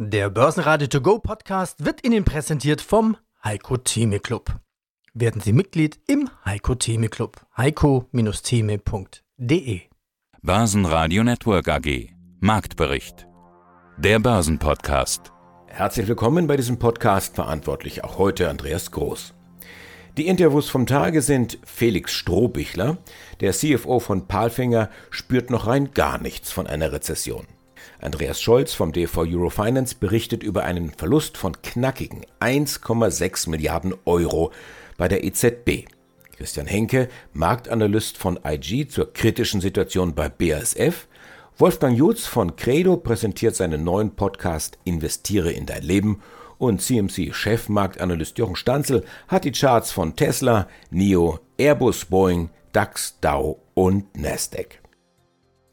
Der Börsenradio To Go Podcast wird Ihnen präsentiert vom Heiko Theme Club. Werden Sie Mitglied im Heiko Theme Club. heiko-theme.de Börsenradio Network AG Marktbericht Der Börsenpodcast Herzlich willkommen bei diesem Podcast, verantwortlich auch heute Andreas Groß. Die Interviews vom Tage sind Felix Strohbichler, der CFO von Palfinger, spürt noch rein gar nichts von einer Rezession. Andreas Scholz vom DV Eurofinance berichtet über einen Verlust von knackigen 1,6 Milliarden Euro bei der EZB. Christian Henke, Marktanalyst von IG zur kritischen Situation bei BASF. Wolfgang Jutz von Credo präsentiert seinen neuen Podcast Investiere in dein Leben und CMC-Chefmarktanalyst Jochen Stanzel hat die Charts von Tesla, NIO, Airbus, Boeing, DAX, Dow und Nasdaq.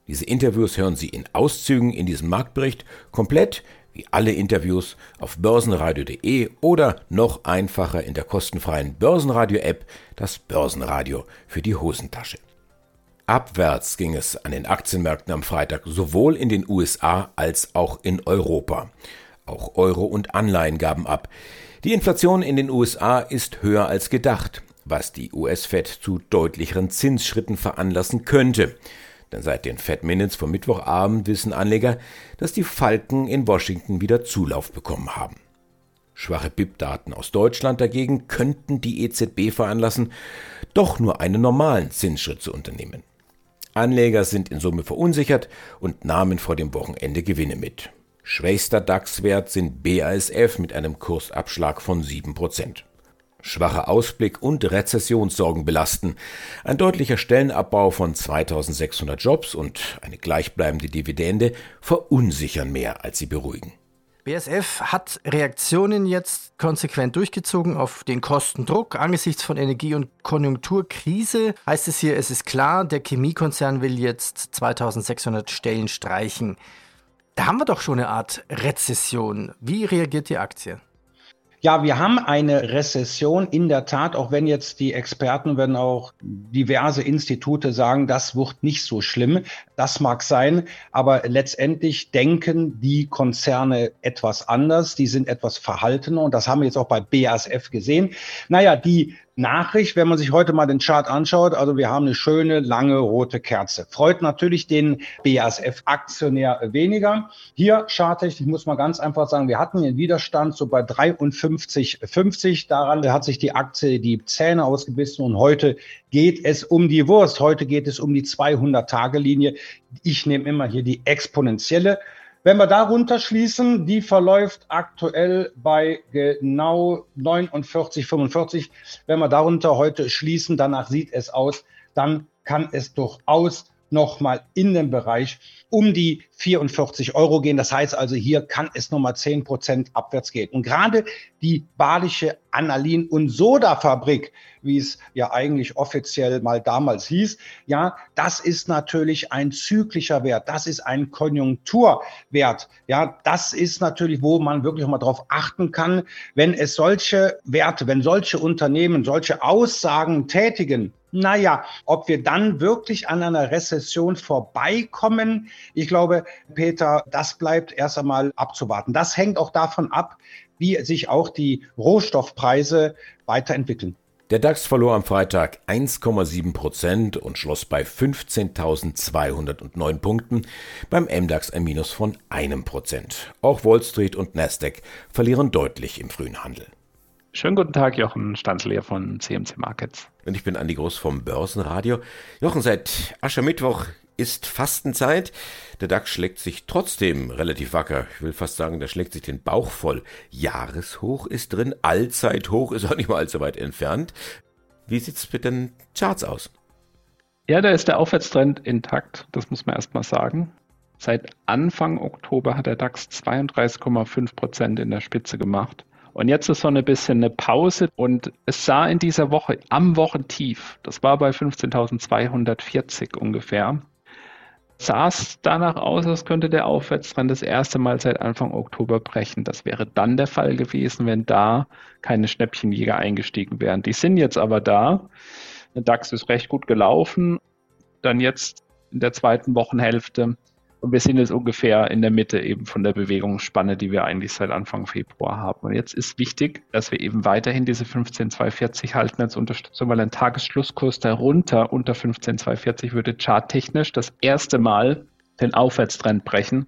Diese Interviews hören Sie in Auszügen in diesem Marktbericht komplett, wie alle Interviews, auf börsenradio.de oder noch einfacher in der kostenfreien Börsenradio-App, das Börsenradio für die Hosentasche. Abwärts ging es an den Aktienmärkten am Freitag sowohl in den USA als auch in Europa. Auch Euro und Anleihen gaben ab. Die Inflation in den USA ist höher als gedacht, was die US-Fed zu deutlicheren Zinsschritten veranlassen könnte. Denn seit den Fed Minutes vom Mittwochabend wissen Anleger, dass die Falken in Washington wieder Zulauf bekommen haben. Schwache BIP-Daten aus Deutschland dagegen könnten die EZB veranlassen, doch nur einen normalen Zinsschritt zu unternehmen. Anleger sind in Summe verunsichert und nahmen vor dem Wochenende Gewinne mit. Schwächster DAX-Wert sind BASF mit einem Kursabschlag von 7% schwacher Ausblick und Rezessionssorgen belasten. Ein deutlicher Stellenabbau von 2600 Jobs und eine gleichbleibende Dividende verunsichern mehr, als sie beruhigen. BSF hat Reaktionen jetzt konsequent durchgezogen auf den Kostendruck angesichts von Energie- und Konjunkturkrise. Heißt es hier, es ist klar, der Chemiekonzern will jetzt 2600 Stellen streichen. Da haben wir doch schon eine Art Rezession. Wie reagiert die Aktie? Ja, wir haben eine Rezession in der Tat, auch wenn jetzt die Experten, wenn auch diverse Institute sagen, das wird nicht so schlimm. Das mag sein, aber letztendlich denken die Konzerne etwas anders. Die sind etwas verhaltener und das haben wir jetzt auch bei BASF gesehen. Naja, die Nachricht, wenn man sich heute mal den Chart anschaut. Also wir haben eine schöne, lange rote Kerze. Freut natürlich den BASF-Aktionär weniger. Hier charttechnisch muss man ganz einfach sagen, wir hatten den Widerstand so bei 53,50. Daran hat sich die Aktie die Zähne ausgebissen und heute geht es um die Wurst. Heute geht es um die 200-Tage-Linie. Ich nehme immer hier die exponentielle. Wenn wir darunter schließen, die verläuft aktuell bei genau 49, 45. Wenn wir darunter heute schließen, danach sieht es aus, dann kann es durchaus nochmal in den Bereich um die 44 Euro gehen. Das heißt also, hier kann es nochmal 10 Prozent abwärts gehen. Und gerade die badische Annalin- und Soda-Fabrik, wie es ja eigentlich offiziell mal damals hieß, ja, das ist natürlich ein zyklischer Wert. Das ist ein Konjunkturwert. Ja, das ist natürlich, wo man wirklich mal drauf achten kann, wenn es solche Werte, wenn solche Unternehmen solche Aussagen tätigen, naja, ob wir dann wirklich an einer Rezession vorbeikommen, ich glaube, Peter, das bleibt erst einmal abzuwarten. Das hängt auch davon ab, wie sich auch die Rohstoffpreise weiterentwickeln. Der DAX verlor am Freitag 1,7 Prozent und schloss bei 15.209 Punkten, beim MDAX ein Minus von einem Prozent. Auch Wall Street und Nasdaq verlieren deutlich im frühen Handel. Schönen guten Tag, Jochen Stanzler von CMC Markets. Und ich bin Andi Groß vom Börsenradio. Jochen, seit Aschermittwoch ist Fastenzeit. Der DAX schlägt sich trotzdem relativ wacker. Ich will fast sagen, der schlägt sich den Bauch voll. Jahreshoch ist drin, Allzeithoch ist auch nicht mal allzu weit entfernt. Wie sieht's mit den Charts aus? Ja, da ist der Aufwärtstrend intakt, das muss man erstmal sagen. Seit Anfang Oktober hat der DAX 32,5 Prozent in der Spitze gemacht. Und jetzt ist so ein bisschen eine Pause und es sah in dieser Woche am Wochentief, das war bei 15.240 ungefähr, sah es danach aus, als könnte der Aufwärtstrend das erste Mal seit Anfang Oktober brechen. Das wäre dann der Fall gewesen, wenn da keine Schnäppchenjäger eingestiegen wären. Die sind jetzt aber da. Der DAX ist recht gut gelaufen. Dann jetzt in der zweiten Wochenhälfte Und wir sind jetzt ungefähr in der Mitte eben von der Bewegungsspanne, die wir eigentlich seit Anfang Februar haben. Und jetzt ist wichtig, dass wir eben weiterhin diese 15,240 halten als Unterstützung, weil ein Tagesschlusskurs darunter unter 15,240 würde charttechnisch das erste Mal den Aufwärtstrend brechen.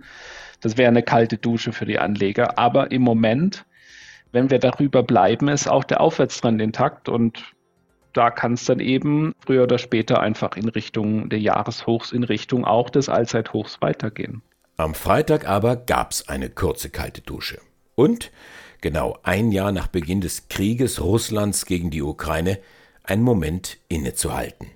Das wäre eine kalte Dusche für die Anleger. Aber im Moment, wenn wir darüber bleiben, ist auch der Aufwärtstrend intakt und da kann es dann eben früher oder später einfach in Richtung der Jahreshochs, in Richtung auch des Allzeithochs weitergehen. Am Freitag aber gab es eine kurze kalte Dusche. Und genau ein Jahr nach Beginn des Krieges Russlands gegen die Ukraine einen Moment innezuhalten.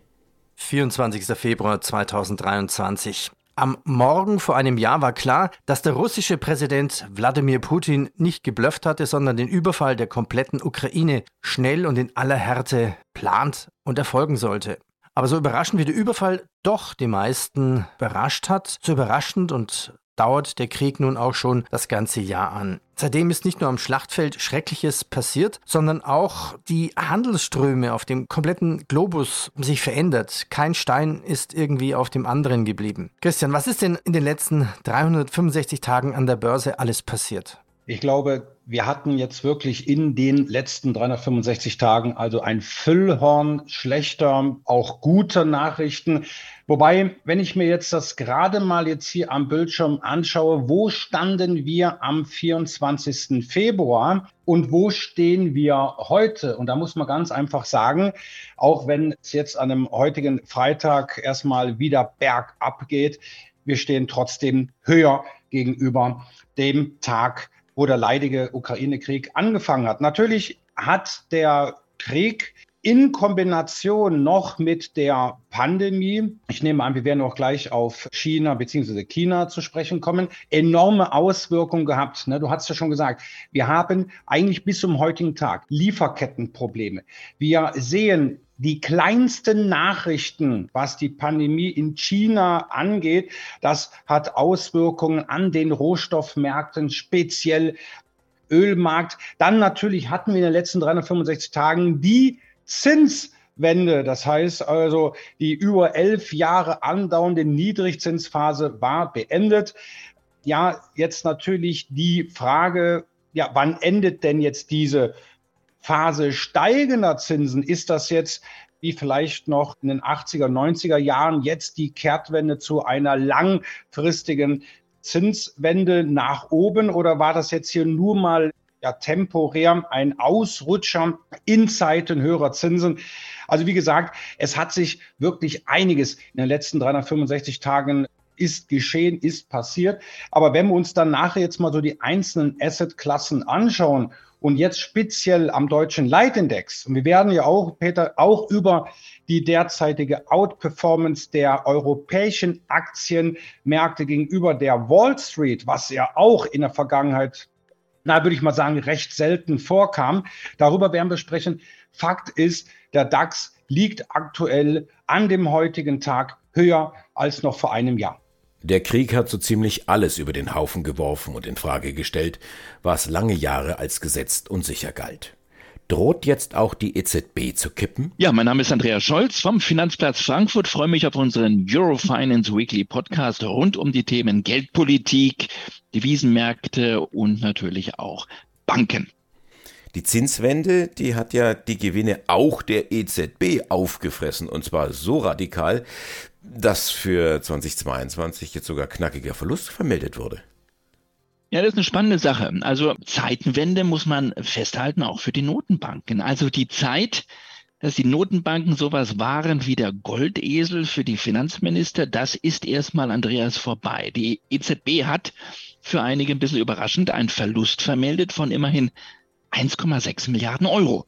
24. Februar 2023. Am Morgen vor einem Jahr war klar, dass der russische Präsident Wladimir Putin nicht geblufft hatte, sondern den Überfall der kompletten Ukraine schnell und in aller Härte plant und erfolgen sollte. Aber so überraschend wie der Überfall doch die meisten überrascht hat, so überraschend und dauert der Krieg nun auch schon das ganze Jahr an. Seitdem ist nicht nur am Schlachtfeld Schreckliches passiert, sondern auch die Handelsströme auf dem kompletten Globus haben sich verändert. Kein Stein ist irgendwie auf dem anderen geblieben. Christian, was ist denn in den letzten 365 Tagen an der Börse alles passiert? Ich glaube, wir hatten jetzt wirklich in den letzten 365 Tagen also ein Füllhorn schlechter, auch guter Nachrichten. Wobei, wenn ich mir jetzt das gerade mal jetzt hier am Bildschirm anschaue, wo standen wir am 24. Februar und wo stehen wir heute? Und da muss man ganz einfach sagen, auch wenn es jetzt an einem heutigen Freitag erstmal wieder bergab geht, wir stehen trotzdem höher gegenüber dem Tag wo der leidige Ukraine-Krieg angefangen hat. Natürlich hat der Krieg in Kombination noch mit der Pandemie, ich nehme an, wir werden auch gleich auf China bzw. China zu sprechen kommen, enorme Auswirkungen gehabt. Ne, du hast ja schon gesagt, wir haben eigentlich bis zum heutigen Tag Lieferkettenprobleme. Wir sehen die kleinsten Nachrichten, was die Pandemie in China angeht, das hat Auswirkungen an den Rohstoffmärkten, speziell Ölmarkt. Dann natürlich hatten wir in den letzten 365 Tagen die Zinswende. Das heißt also, die über elf Jahre andauernde Niedrigzinsphase war beendet. Ja, jetzt natürlich die Frage, ja, wann endet denn jetzt diese Phase steigender Zinsen ist das jetzt wie vielleicht noch in den 80er, 90er Jahren jetzt die Kehrtwende zu einer langfristigen Zinswende nach oben oder war das jetzt hier nur mal ja, temporär ein Ausrutscher in Zeiten höherer Zinsen? Also wie gesagt, es hat sich wirklich einiges in den letzten 365 Tagen ist geschehen, ist passiert. Aber wenn wir uns dann nachher jetzt mal so die einzelnen Assetklassen anschauen und jetzt speziell am deutschen Leitindex, und wir werden ja auch, Peter, auch über die derzeitige Outperformance der europäischen Aktienmärkte gegenüber der Wall Street, was ja auch in der Vergangenheit, na, würde ich mal sagen, recht selten vorkam. Darüber werden wir sprechen. Fakt ist, der DAX liegt aktuell an dem heutigen Tag höher als noch vor einem Jahr. Der Krieg hat so ziemlich alles über den Haufen geworfen und in Frage gestellt, was lange Jahre als gesetzt und sicher galt. Droht jetzt auch die EZB zu kippen? Ja, mein Name ist Andreas Scholz vom Finanzplatz Frankfurt. Freue mich auf unseren Eurofinance Weekly Podcast rund um die Themen Geldpolitik, Devisenmärkte und natürlich auch Banken. Die Zinswende, die hat ja die Gewinne auch der EZB aufgefressen und zwar so radikal, dass für 2022 jetzt sogar knackiger Verlust vermeldet wurde. Ja, das ist eine spannende Sache. Also Zeitenwende muss man festhalten, auch für die Notenbanken. Also die Zeit, dass die Notenbanken sowas waren wie der Goldesel für die Finanzminister, das ist erstmal Andreas vorbei. Die EZB hat für einige ein bisschen überraschend einen Verlust vermeldet von immerhin 1,6 Milliarden Euro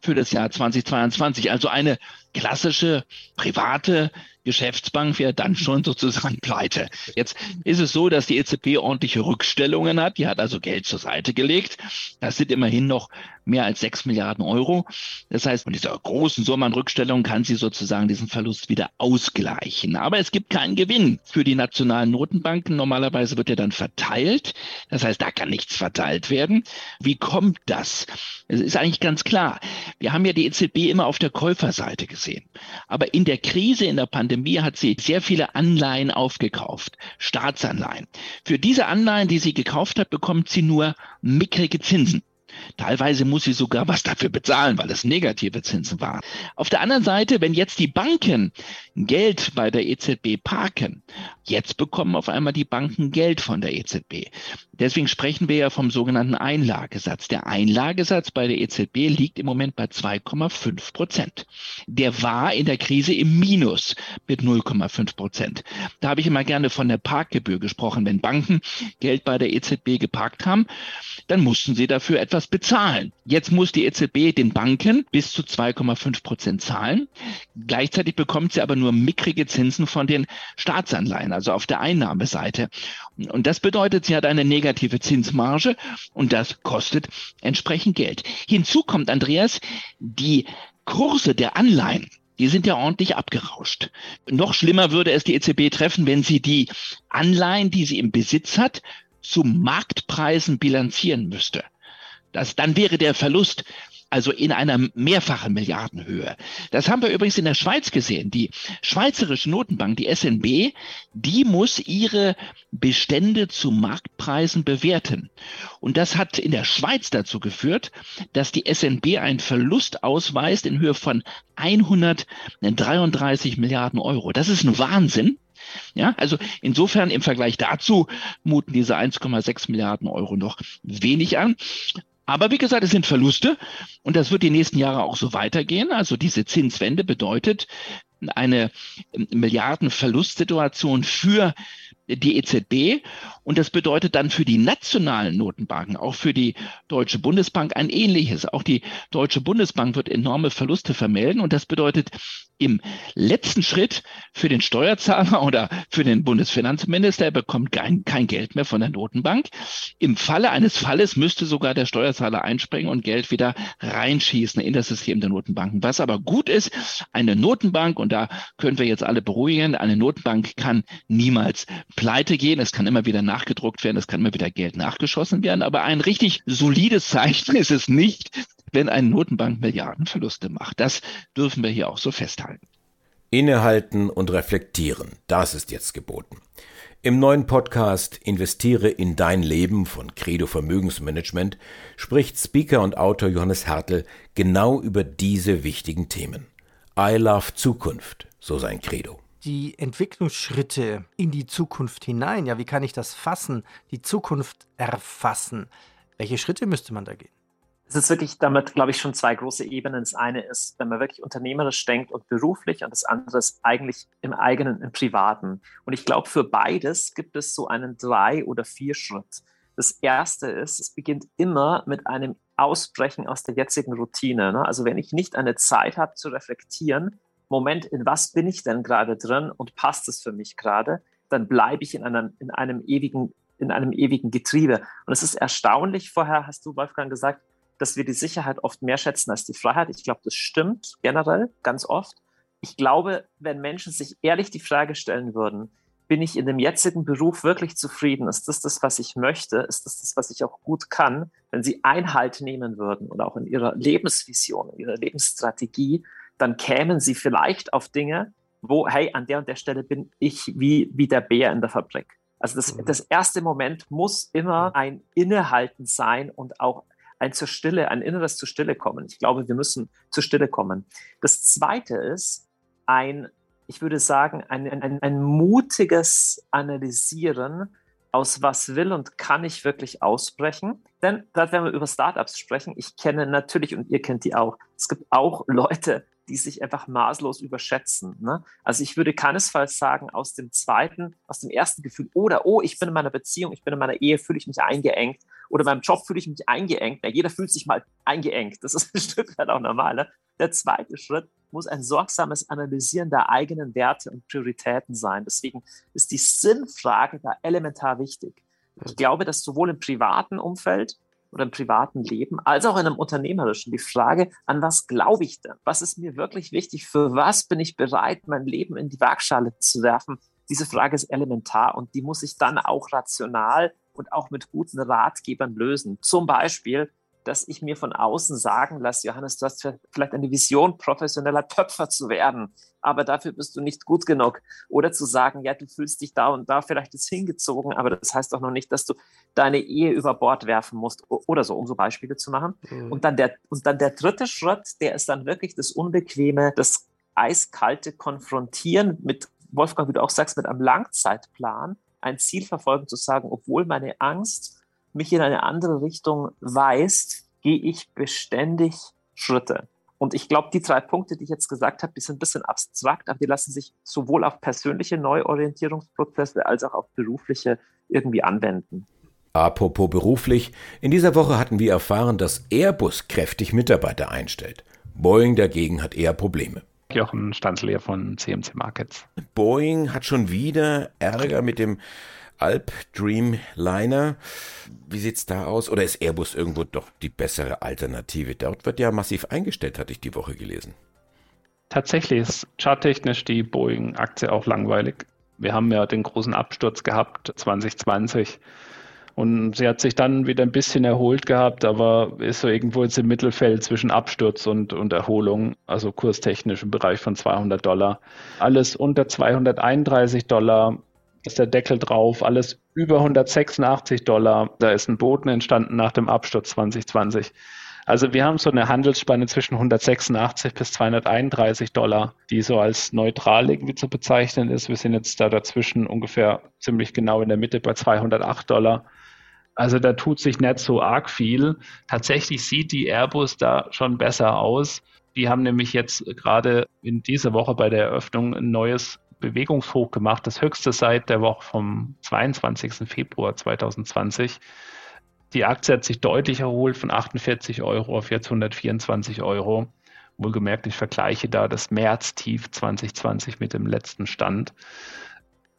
für das Jahr 2022. Also eine klassische private Geschäftsbank wäre dann schon sozusagen pleite. Jetzt ist es so, dass die EZB ordentliche Rückstellungen hat. Die hat also Geld zur Seite gelegt. Das sind immerhin noch mehr als sechs Milliarden Euro. Das heißt, mit dieser großen Summe an Rückstellungen kann sie sozusagen diesen Verlust wieder ausgleichen. Aber es gibt keinen Gewinn für die nationalen Notenbanken. Normalerweise wird er dann verteilt. Das heißt, da kann nichts verteilt werden. Wie kommt das? Es ist eigentlich ganz klar. Wir haben ja die EZB immer auf der Käuferseite gesehen gesehen. Aber in der Krise, in der Pandemie hat sie sehr viele Anleihen aufgekauft, Staatsanleihen. Für diese Anleihen, die sie gekauft hat, bekommt sie nur mickrige Zinsen. Teilweise muss sie sogar was dafür bezahlen, weil es negative Zinsen waren. Auf der anderen Seite, wenn jetzt die Banken Geld bei der EZB parken, jetzt bekommen auf einmal die Banken Geld von der EZB. Deswegen sprechen wir ja vom sogenannten Einlagesatz. Der Einlagesatz bei der EZB liegt im Moment bei 2,5 Prozent. Der war in der Krise im Minus mit 0,5 Prozent. Da habe ich immer gerne von der Parkgebühr gesprochen. Wenn Banken Geld bei der EZB geparkt haben, dann mussten sie dafür etwas bezahlen. Jetzt muss die EZB den Banken bis zu 2,5 Prozent zahlen. Gleichzeitig bekommt sie aber nur mickrige Zinsen von den Staatsanleihen, also auf der Einnahmeseite. Und das bedeutet, sie hat eine negative Zinsmarge und das kostet entsprechend Geld. Hinzu kommt, Andreas, die Kurse der Anleihen die sind ja ordentlich abgerauscht. Noch schlimmer würde es die EZB treffen, wenn sie die Anleihen, die sie im Besitz hat, zu Marktpreisen bilanzieren müsste. Das, dann wäre der Verlust also in einer mehrfachen Milliardenhöhe. Das haben wir übrigens in der Schweiz gesehen. Die Schweizerische Notenbank, die SNB, die muss ihre Bestände zu Marktpreisen bewerten. Und das hat in der Schweiz dazu geführt, dass die SNB einen Verlust ausweist in Höhe von 133 Milliarden Euro. Das ist ein Wahnsinn. Ja, also insofern im Vergleich dazu muten diese 1,6 Milliarden Euro noch wenig an. Aber wie gesagt, es sind Verluste und das wird die nächsten Jahre auch so weitergehen. Also diese Zinswende bedeutet eine Milliardenverlustsituation für die EZB. Und das bedeutet dann für die nationalen Notenbanken, auch für die Deutsche Bundesbank ein ähnliches. Auch die Deutsche Bundesbank wird enorme Verluste vermelden. Und das bedeutet im letzten Schritt für den Steuerzahler oder für den Bundesfinanzminister, er bekommt kein, kein Geld mehr von der Notenbank. Im Falle eines Falles müsste sogar der Steuerzahler einspringen und Geld wieder reinschießen in das System der Notenbanken. Was aber gut ist, eine Notenbank, und da können wir jetzt alle beruhigen, eine Notenbank kann niemals pleite gehen. Es kann immer wieder nachgedruckt werden, es kann immer wieder Geld nachgeschossen werden. Aber ein richtig solides Zeichen ist es nicht, wenn eine Notenbank Milliardenverluste macht. Das dürfen wir hier auch so festhalten. Innehalten und reflektieren, das ist jetzt geboten. Im neuen Podcast Investiere in dein Leben von Credo Vermögensmanagement spricht Speaker und Autor Johannes Hertel genau über diese wichtigen Themen. I love Zukunft, so sein Credo die Entwicklungsschritte in die Zukunft hinein, ja, wie kann ich das fassen, die Zukunft erfassen? Welche Schritte müsste man da gehen? Es ist wirklich damit, glaube ich, schon zwei große Ebenen. Das eine ist, wenn man wirklich unternehmerisch denkt und beruflich und das andere ist eigentlich im eigenen, im privaten. Und ich glaube, für beides gibt es so einen drei- oder vier Schritt. Das erste ist, es beginnt immer mit einem Ausbrechen aus der jetzigen Routine. Ne? Also wenn ich nicht eine Zeit habe zu reflektieren, Moment, in was bin ich denn gerade drin und passt es für mich gerade, dann bleibe ich in einem, in einem ewigen in einem ewigen Getriebe. Und es ist erstaunlich, vorher hast du, Wolfgang, gesagt, dass wir die Sicherheit oft mehr schätzen als die Freiheit. Ich glaube, das stimmt generell ganz oft. Ich glaube, wenn Menschen sich ehrlich die Frage stellen würden, bin ich in dem jetzigen Beruf wirklich zufrieden? Ist das das, was ich möchte? Ist das das, was ich auch gut kann? Wenn sie Einhalt nehmen würden und auch in ihrer Lebensvision, in ihrer Lebensstrategie, dann kämen sie vielleicht auf Dinge, wo, hey, an der und der Stelle bin ich wie, wie der Bär in der Fabrik. Also das, mhm. das erste Moment muss immer ein Innehalten sein und auch ein zur Stille, ein inneres zur Stille kommen. Ich glaube, wir müssen zur Stille kommen. Das zweite ist ein, ich würde sagen, ein, ein, ein mutiges Analysieren aus was will und kann ich wirklich ausbrechen. Denn gerade wenn wir über Startups sprechen, ich kenne natürlich und ihr kennt die auch, es gibt auch Leute, die sich einfach maßlos überschätzen. Ne? Also ich würde keinesfalls sagen, aus dem zweiten, aus dem ersten Gefühl, oder oh, ich bin in meiner Beziehung, ich bin in meiner Ehe, fühle ich mich eingeengt, oder beim Job fühle ich mich eingeengt. Ja, jeder fühlt sich mal eingeengt. Das ist ein Stück weit auch normal. Ne? Der zweite Schritt muss ein sorgsames Analysieren der eigenen Werte und Prioritäten sein. Deswegen ist die Sinnfrage da elementar wichtig. Ich glaube, dass sowohl im privaten Umfeld oder im privaten Leben, als auch in einem unternehmerischen. Die Frage, an was glaube ich denn? Was ist mir wirklich wichtig? Für was bin ich bereit, mein Leben in die Waagschale zu werfen? Diese Frage ist elementar und die muss ich dann auch rational und auch mit guten Ratgebern lösen. Zum Beispiel, dass ich mir von außen sagen lasse, Johannes, du hast vielleicht eine Vision, professioneller Töpfer zu werden, aber dafür bist du nicht gut genug. Oder zu sagen, ja, du fühlst dich da und da vielleicht ist hingezogen, aber das heißt doch noch nicht, dass du deine Ehe über Bord werfen musst oder so, um so Beispiele zu machen. Mhm. Und, dann der, und dann der dritte Schritt, der ist dann wirklich das Unbequeme, das eiskalte Konfrontieren mit, Wolfgang, wie du auch sagst, mit einem Langzeitplan, ein Ziel verfolgen, zu sagen, obwohl meine Angst mich in eine andere Richtung weist, gehe ich beständig Schritte. Und ich glaube, die drei Punkte, die ich jetzt gesagt habe, die sind ein bisschen abstrakt, aber die lassen sich sowohl auf persönliche Neuorientierungsprozesse als auch auf berufliche irgendwie anwenden. Apropos beruflich, in dieser Woche hatten wir erfahren, dass Airbus kräftig Mitarbeiter einstellt. Boeing dagegen hat eher Probleme. Jochen Stanzlehr von CMC Markets. Boeing hat schon wieder Ärger mit dem Alp Dreamliner. Wie sieht's da aus? Oder ist Airbus irgendwo doch die bessere Alternative? Dort wird ja massiv eingestellt, hatte ich die Woche gelesen. Tatsächlich ist charttechnisch die Boeing-Aktie auch langweilig. Wir haben ja den großen Absturz gehabt 2020 und sie hat sich dann wieder ein bisschen erholt gehabt, aber ist so irgendwo jetzt im Mittelfeld zwischen Absturz und, und Erholung, also kurstechnisch im Bereich von 200 Dollar. Alles unter 231 Dollar ist der Deckel drauf, alles über 186 Dollar. Da ist ein Boden entstanden nach dem Absturz 2020. Also wir haben so eine Handelsspanne zwischen 186 bis 231 Dollar, die so als neutral irgendwie zu bezeichnen ist. Wir sind jetzt da dazwischen ungefähr ziemlich genau in der Mitte bei 208 Dollar. Also da tut sich nicht so arg viel. Tatsächlich sieht die Airbus da schon besser aus. Die haben nämlich jetzt gerade in dieser Woche bei der Eröffnung ein neues Bewegungshoch gemacht, das höchste seit der Woche vom 22. Februar 2020. Die Aktie hat sich deutlich erholt von 48 Euro auf jetzt 124 Euro. Wohlgemerkt, ich vergleiche da das März-Tief 2020 mit dem letzten Stand.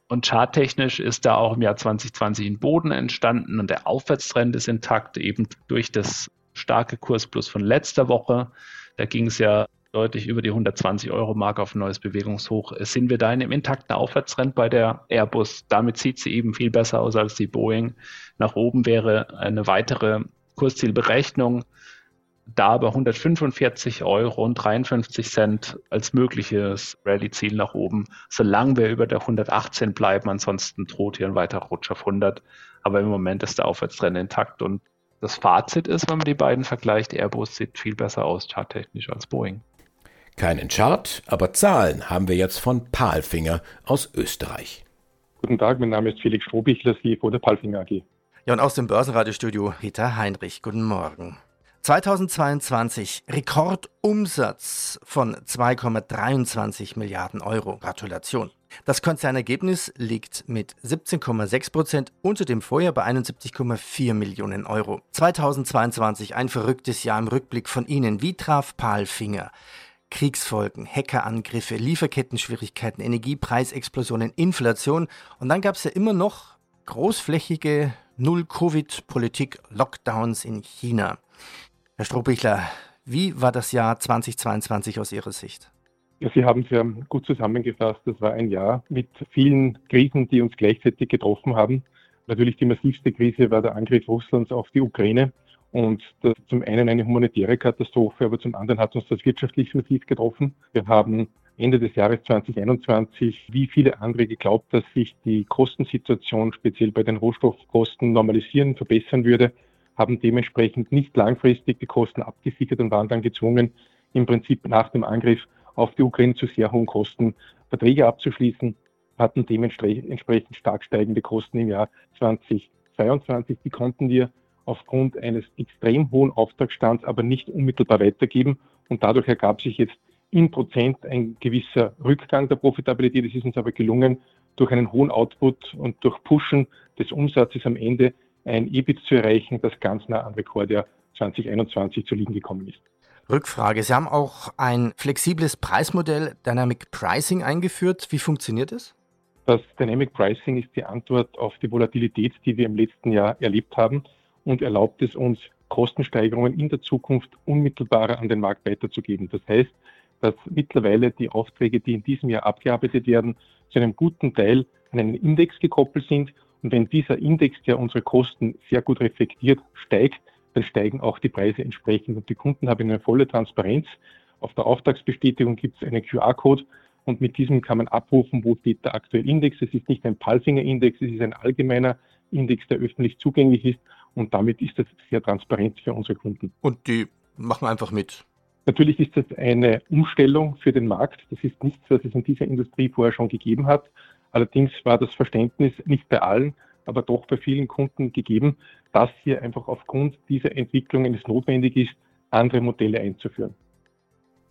Und charttechnisch ist da auch im Jahr 2020 ein Boden entstanden und der Aufwärtstrend ist intakt, eben durch das starke Kursplus von letzter Woche. Da ging es ja deutlich über die 120 Euro Marke auf ein neues Bewegungshoch. Sind wir da in einem intakten Aufwärtstrend bei der Airbus? Damit sieht sie eben viel besser aus als die Boeing. Nach oben wäre eine weitere Kurszielberechnung da aber 145 Euro und 53 Cent als mögliches Rallye-Ziel nach oben, solange wir über der 118 bleiben. Ansonsten droht hier ein weiterer Rutsch auf 100. Aber im Moment ist der Aufwärtstrend intakt. Und das Fazit ist, wenn man die beiden vergleicht, Airbus sieht viel besser aus charttechnisch als Boeing. Keinen Chart, aber Zahlen haben wir jetzt von Palfinger aus Österreich. Guten Tag, mein Name ist Felix Strohbichler, CFO der Palfinger AG. Ja, und aus dem Börsenradiostudio Peter Heinrich. Guten Morgen. 2022 Rekordumsatz von 2,23 Milliarden Euro. Gratulation. Das Konzernergebnis liegt mit 17,6 Prozent unter dem Vorjahr bei 71,4 Millionen Euro. 2022 ein verrücktes Jahr im Rückblick von Ihnen. Wie traf Palfinger? Kriegsfolgen, Hackerangriffe, Lieferkettenschwierigkeiten, Energiepreisexplosionen, Inflation. Und dann gab es ja immer noch großflächige Null-Covid-Politik, Lockdowns in China. Herr Strohbichler, wie war das Jahr 2022 aus Ihrer Sicht? Ja, Sie haben es ja gut zusammengefasst. Das war ein Jahr mit vielen Krisen, die uns gleichzeitig getroffen haben. Natürlich die massivste Krise war der Angriff Russlands auf die Ukraine. Und das zum einen eine humanitäre Katastrophe, aber zum anderen hat uns das wirtschaftlich massiv getroffen. Wir haben Ende des Jahres 2021 wie viele andere geglaubt, dass sich die Kostensituation speziell bei den Rohstoffkosten normalisieren, verbessern würde, haben dementsprechend nicht langfristig die Kosten abgesichert und waren dann gezwungen, im Prinzip nach dem Angriff auf die Ukraine zu sehr hohen Kosten Verträge abzuschließen, hatten dementsprechend stark steigende Kosten im Jahr 2022. Die konnten wir aufgrund eines extrem hohen Auftragsstands aber nicht unmittelbar weitergeben. Und dadurch ergab sich jetzt in Prozent ein gewisser Rückgang der Profitabilität. Es ist uns aber gelungen, durch einen hohen Output und durch Pushen des Umsatzes am Ende ein EBIT zu erreichen, das ganz nah am Rekordjahr 2021 zu liegen gekommen ist. Rückfrage. Sie haben auch ein flexibles Preismodell Dynamic Pricing eingeführt. Wie funktioniert es? Das Dynamic Pricing ist die Antwort auf die Volatilität, die wir im letzten Jahr erlebt haben und erlaubt es uns, Kostensteigerungen in der Zukunft unmittelbarer an den Markt weiterzugeben. Das heißt, dass mittlerweile die Aufträge, die in diesem Jahr abgearbeitet werden, zu einem guten Teil an einen Index gekoppelt sind. Und wenn dieser Index, der unsere Kosten sehr gut reflektiert, steigt, dann steigen auch die Preise entsprechend und die Kunden haben eine volle Transparenz. Auf der Auftragsbestätigung gibt es einen QR-Code und mit diesem kann man abrufen, wo steht der aktuelle Index. Es ist nicht ein Palfinger-Index, es ist ein allgemeiner Index, der öffentlich zugänglich ist und damit ist das sehr transparent für unsere Kunden. Und die machen einfach mit. Natürlich ist das eine Umstellung für den Markt. Das ist nichts, was es in dieser Industrie vorher schon gegeben hat. Allerdings war das Verständnis nicht bei allen, aber doch bei vielen Kunden gegeben, dass hier einfach aufgrund dieser Entwicklungen es notwendig ist, andere Modelle einzuführen.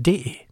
D.